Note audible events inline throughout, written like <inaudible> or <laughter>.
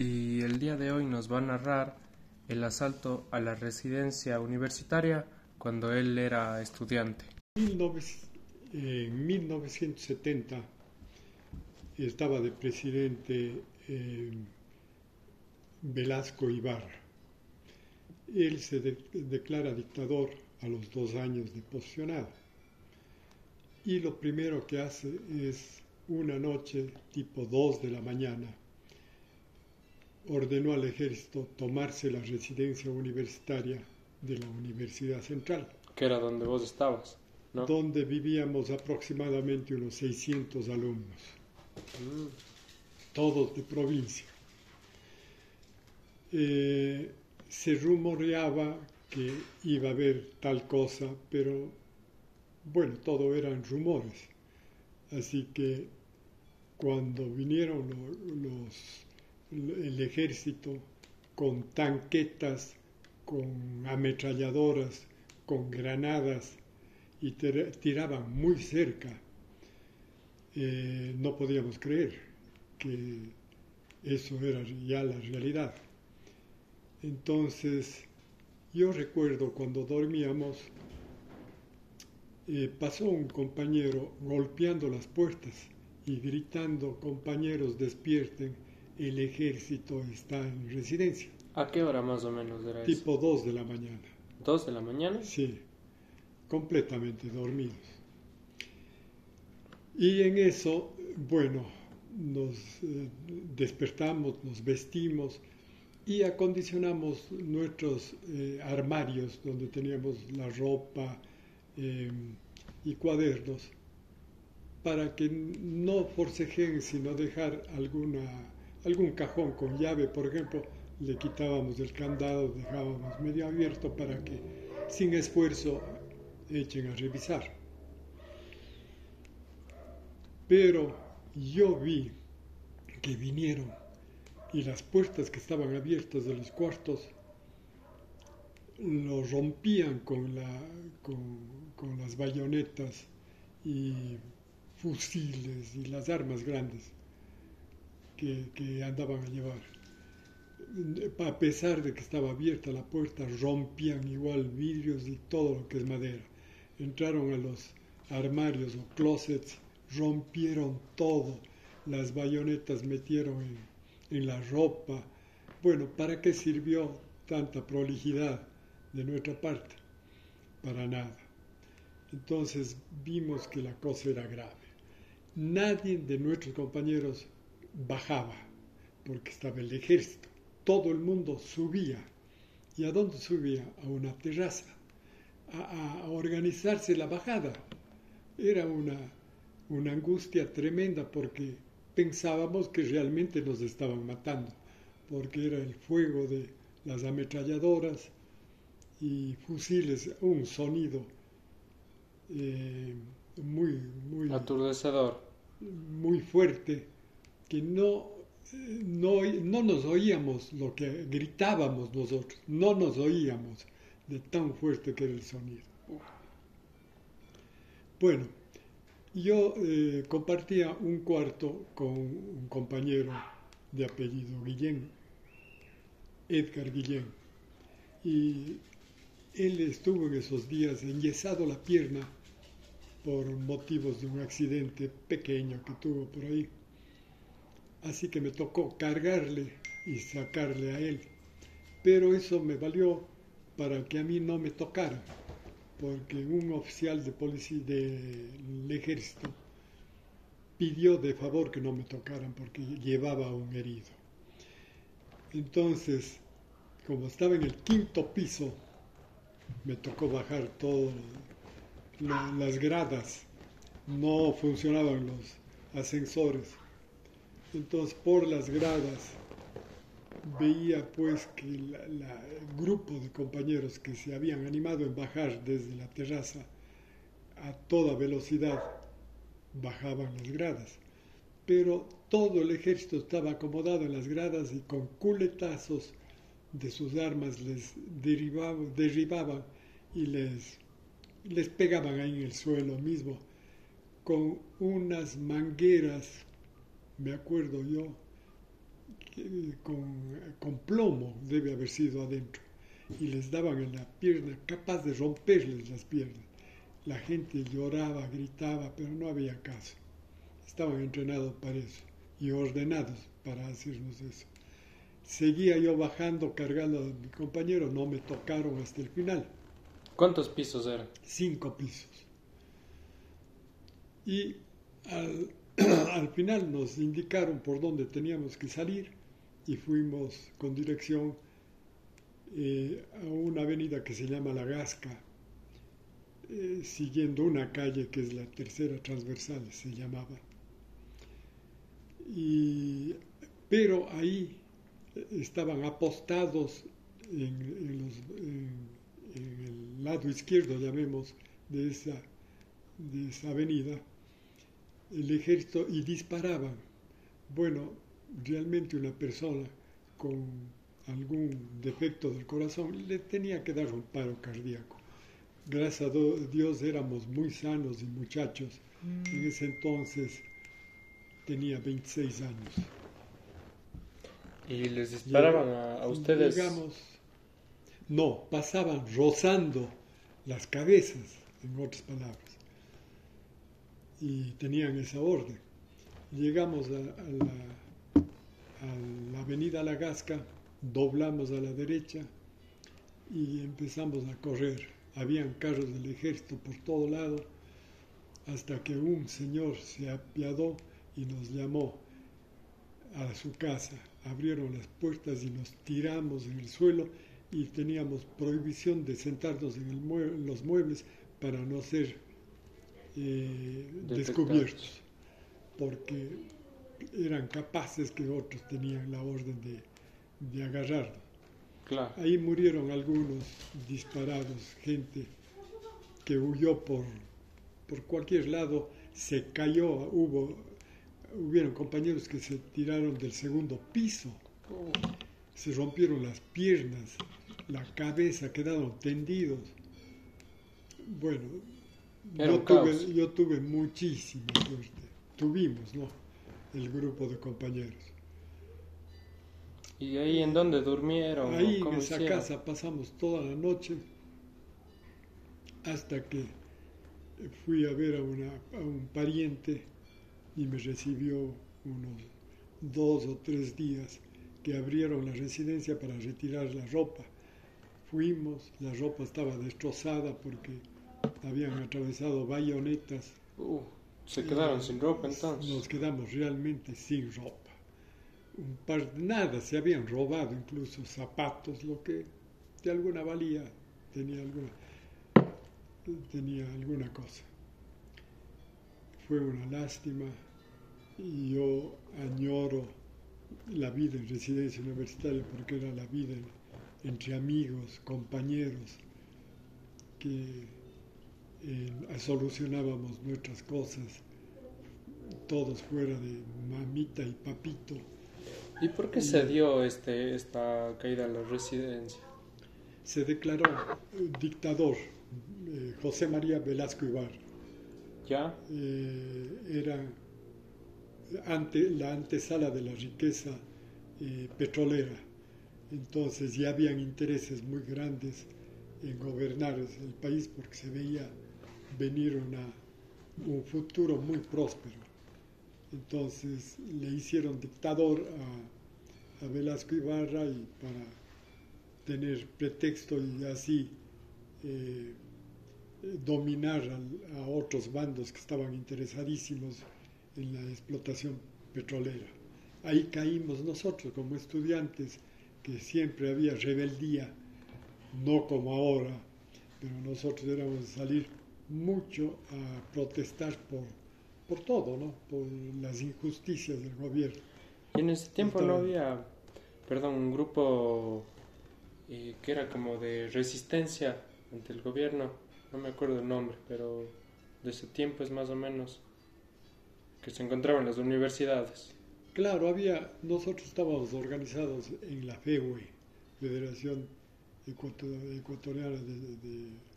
y el día de hoy nos va a narrar el asalto a la residencia universitaria cuando él era estudiante. En 1970 estaba de presidente eh, Velasco Ibarra. Él se declara dictador a los dos años de posicionado. Y lo primero que hace es una noche tipo 2 de la mañana, ordenó al ejército tomarse la residencia universitaria de la Universidad Central. Que era donde vos estabas, ¿no? Donde vivíamos aproximadamente unos 600 alumnos, mm. todos de provincia. Eh, se rumoreaba que iba a haber tal cosa, pero bueno, todo eran rumores. Así que cuando vinieron los, el ejército con tanquetas, con ametralladoras, con granadas y tiraban muy cerca, eh, no podíamos creer que eso era ya la realidad. Entonces, yo recuerdo cuando dormíamos, eh, pasó un compañero golpeando las puertas y gritando, compañeros, despierten, el ejército está en residencia. ¿A qué hora más o menos era eso? Tipo 2 de la mañana. ¿2 de la mañana? Sí, completamente dormidos. Y en eso, bueno, nos eh, despertamos, nos vestimos y acondicionamos nuestros eh, armarios donde teníamos la ropa em, y cuadernos para que no forcejeen sino dejar alguna, algún cajón con llave, por ejemplo, le quitábamos el candado, dejábamos medio abierto para que sin esfuerzo echen a revisar. Pero yo vi que vinieron y las puertas que estaban abiertas de los cuartos lo rompían con, la, con, las bayonetas y fusiles y las armas grandes que, andaban a llevar. A pesar de que estaba abierta la puerta, rompían igual vidrios y todo lo que es madera. Entraron a los armarios o closets, rompieron todo, las bayonetas metieron en, en la ropa. Bueno, ¿para qué sirvió tanta prolijidad de nuestra parte? Para nada. Entonces vimos que la cosa era grave. Nadie de nuestros compañeros bajaba, porque estaba el ejército. Todo el mundo subía. ¿Y a dónde subía? A una terraza, a, organizarse la bajada. Era una, una angustia tremenda porque pensábamos que realmente nos estaban matando, porque era el fuego de las ametralladoras y fusiles, un sonido eh, muy, muy aturdecedor, muy fuerte, que no, no, no nos oíamos lo que gritábamos nosotros, no nos oíamos de tan fuerte que era el sonido. Bueno, yo eh, compartía un cuarto con un compañero de apellido Guillén, Edgar Guillén, y él estuvo en esos días enyesado la pierna por motivos de un accidente pequeño que tuvo por ahí. Así que me tocó cargarle y sacarle a él. Pero eso me valió para que a mí no me tocara porque un oficial de policía del ejército pidió de favor que no me tocaran porque llevaba un herido. Entonces, como estaba en el quinto piso, me tocó bajar todas las gradas, no funcionaban los ascensores. Entonces, por las gradas veía pues que el grupo de compañeros que se habían animado en bajar desde la terraza a toda velocidad bajaban las gradas. Pero todo el ejército estaba acomodado en las gradas y con culetazos de sus armas les derribaban, derribaban y les, les pegaban ahí en el suelo mismo con unas mangueras, me acuerdo yo, que- con, con plomo, debe haber sido adentro, y les daban en la pierna, capaz de romperles las piernas. La gente lloraba, gritaba, pero no había caso. Estaban entrenados para eso y ordenados para hacernos eso. Seguía yo bajando, cargando a mi compañero, no me tocaron hasta el final ¿Cuántos pisos eran? cinco pisos. Y al, <clears throat> al final nos indicaron por dónde teníamos que salir y fuimos con dirección eh, a una avenida que se llama La Gasca, eh, siguiendo una calle que es la tercera transversal, se llamaba. Y, pero ahí eh, estaban apostados en, en el lado izquierdo, llamemos, de esa, de esa avenida, el ejército y disparaban. Bueno, realmente una persona con algún defecto del corazón le tenía que dar un paro cardíaco. Gracias a Dios éramos muy sanos y muchachos. En ese entonces tenía 26 años. Y les disparaban a, a ustedes. Llegamos, no, pasaban rozando las cabezas, en otras palabras. Y tenían esa orden. Llegamos a, la, a la avenida La Gasca, doblamos a la derecha y empezamos a correr. Habían carros del ejército por todo lado, hasta que un señor se apiadó y nos llamó a su casa. Abrieron las puertas y nos tiramos en el suelo y teníamos prohibición de sentarnos en, en los muebles para no ser eh, descubiertos, porque eran capaces que otros tenían la orden de, de agarrarnos. Claro. Ahí murieron algunos disparados, gente que huyó por, por cualquier lado, se cayó, hubo, hubieron compañeros que se tiraron del segundo piso, se rompieron las piernas, la cabeza, quedaron tendidos. Bueno, Era yo tuve, yo tuve muchísima suerte, tuvimos, ¿no? El grupo de compañeros. ¿Y ahí en dónde durmieron? Ahí en ¿Cómo esa hicieron? casa pasamos toda la noche hasta que fui a ver a, una- a un pariente y me recibió unos dos o tres días que abrieron la residencia para retirar la ropa. Fuimos, la ropa estaba destrozada porque habían atravesado bayonetas. Uh, se quedaron sin ropa entonces. Nos quedamos realmente sin ropa. Un par de nada, se habían robado incluso zapatos, lo que de alguna valía tenía alguna, tenía alguna cosa. Fue una lástima y yo añoro la vida en residencia universitaria porque era la vida en- entre amigos, compañeros, que eh, solucionábamos nuestras cosas, todos fuera de mamita y papito. ¿Y por qué se dio este, esta caída a la residencia? Se declaró eh, dictador eh, José María Velasco Ibarra. ¿Ya? Eh, era ante, la antesala de la riqueza eh, petrolera. Entonces ya habían intereses muy grandes en gobernar el país porque se veía venir una, un futuro muy próspero. Entonces le hicieron dictador a, a Velasco Ibarra y para tener pretexto y así eh, dominar al- a otros bandos que estaban interesadísimos en la explotación petrolera. Ahí caímos nosotros como estudiantes, que siempre había rebeldía, no como ahora, pero nosotros éramos salir mucho a protestar por, por todo, ¿no? por las injusticias del gobierno. Y en ese tiempo no había, perdón, un grupo eh, que era como de resistencia ante el gobierno, no me acuerdo el nombre, pero de ese tiempo es más o menos que se encontraba en las universidades. Claro, había, nosotros estábamos organizados en la FEUE, Federación Ecuato- Ecuatoriana de, de-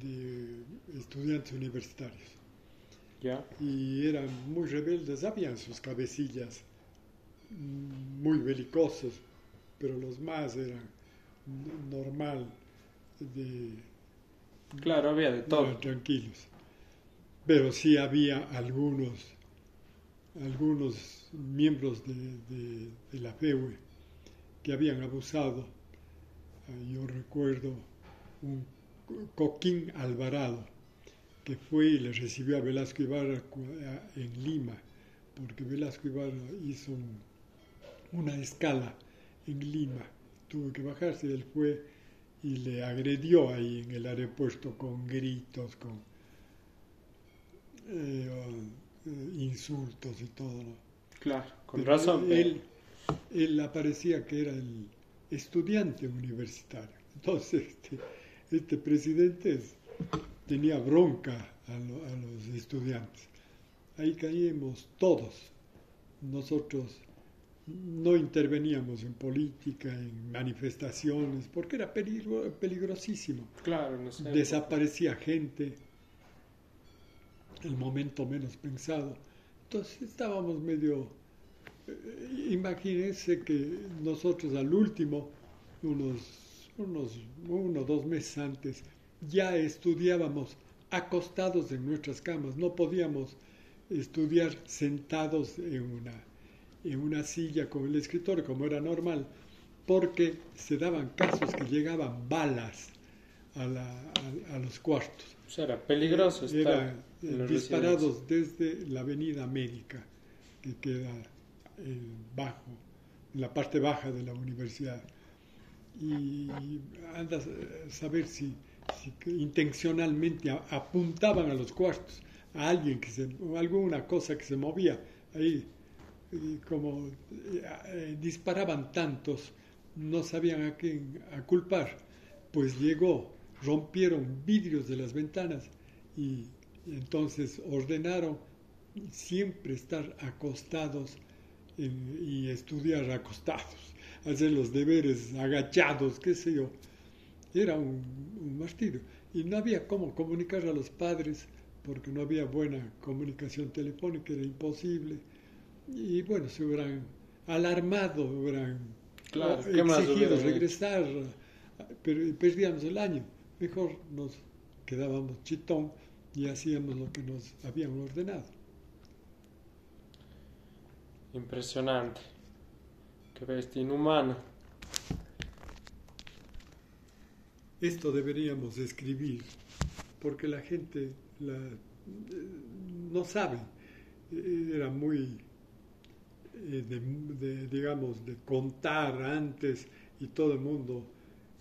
de Estudiantes Universitarios. ¿Ya? y eran muy rebeldes, habían sus cabecillas muy belicosos, pero los más eran normal, de, Claro, había de todo. eran tranquilos. Pero sí había algunos, algunos miembros de, de- de la FEUE que habían abusado. Ah, Yo recuerdo un Coquín Alvarado que fue y le recibió a Velasco Ibarra en Lima, porque Velasco Ibarra hizo un- una escala en Lima, tuvo que bajarse, él fue y le agredió ahí en el aeropuerto con gritos, con eh, eh, insultos y todo. ¿no? Claro, con Pero razón. Él, él aparecía que era el estudiante universitario. Entonces, este, este presidente es- tenía bronca a, lo- a los estudiantes. Ahí caímos todos. Nosotros no interveníamos en política, en manifestaciones, porque era peligro- peligrosísimo Claro, no sé. desaparecía gente, el momento menos pensado. Entonces estábamos medio... eh, imagínense que nosotros al último, unos, unos uno o dos meses antes, ya estudiábamos acostados en nuestras camas, no podíamos estudiar sentados en una, en una silla con el escritorio, como era normal, porque se daban casos que llegaban balas a, la- a- a los cuartos. O sea, era peligroso estar en eh, disparados desde la avenida América, que queda en bajo, en la parte baja de la universidad. Y andas a saber si, intencionalmente apuntaban a los cuartos, a alguien que se, o alguna cosa que se movía ahí, como eh, eh, disparaban tantos, no sabían a quién a culpar. Pues llegó, rompieron vidrios de las ventanas y entonces ordenaron siempre estar acostados y estudiar acostados, hacer los deberes agachados, qué sé yo. Era un, un martirio. Y no había cómo comunicar a los padres porque no había buena comunicación telefónica, era imposible. Y bueno, se hubieran alarmado, hubieran Claro, o ¿qué más exigido regresar, pero perdíamos el año. Mejor nos quedábamos chitón y hacíamos lo que nos habían ordenado. Impresionante. Qué bestia inhumano. Esto deberíamos escribir porque la gente eh, no sabe. Eh, Era muy, eh, de, digamos, de contar antes y todo el mundo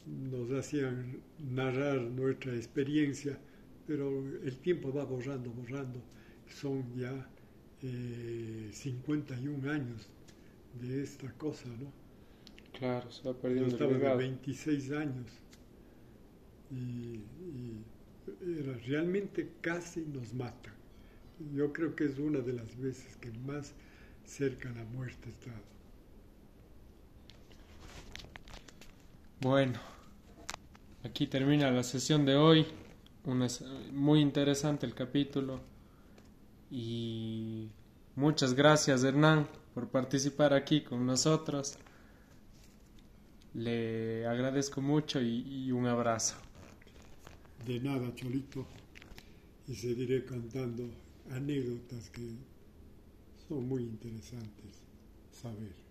nos hacían narrar nuestra experiencia, pero el tiempo va borrando, borrando. Son ya eh, 51 años de esta cosa, ¿no? Claro, se va Yo perdiendo el estaba de legado. 26 años y, y era, realmente casi nos matan. Yo creo que es una de las veces que más cerca a la muerte he estado. Bueno, aquí termina la sesión de hoy. Una, muy interesante el capítulo. Y muchas gracias Hernán por participar aquí con nosotros. Le agradezco mucho y, un abrazo. De nada, Cholito, y seguiré contando anécdotas que son muy interesantes saber.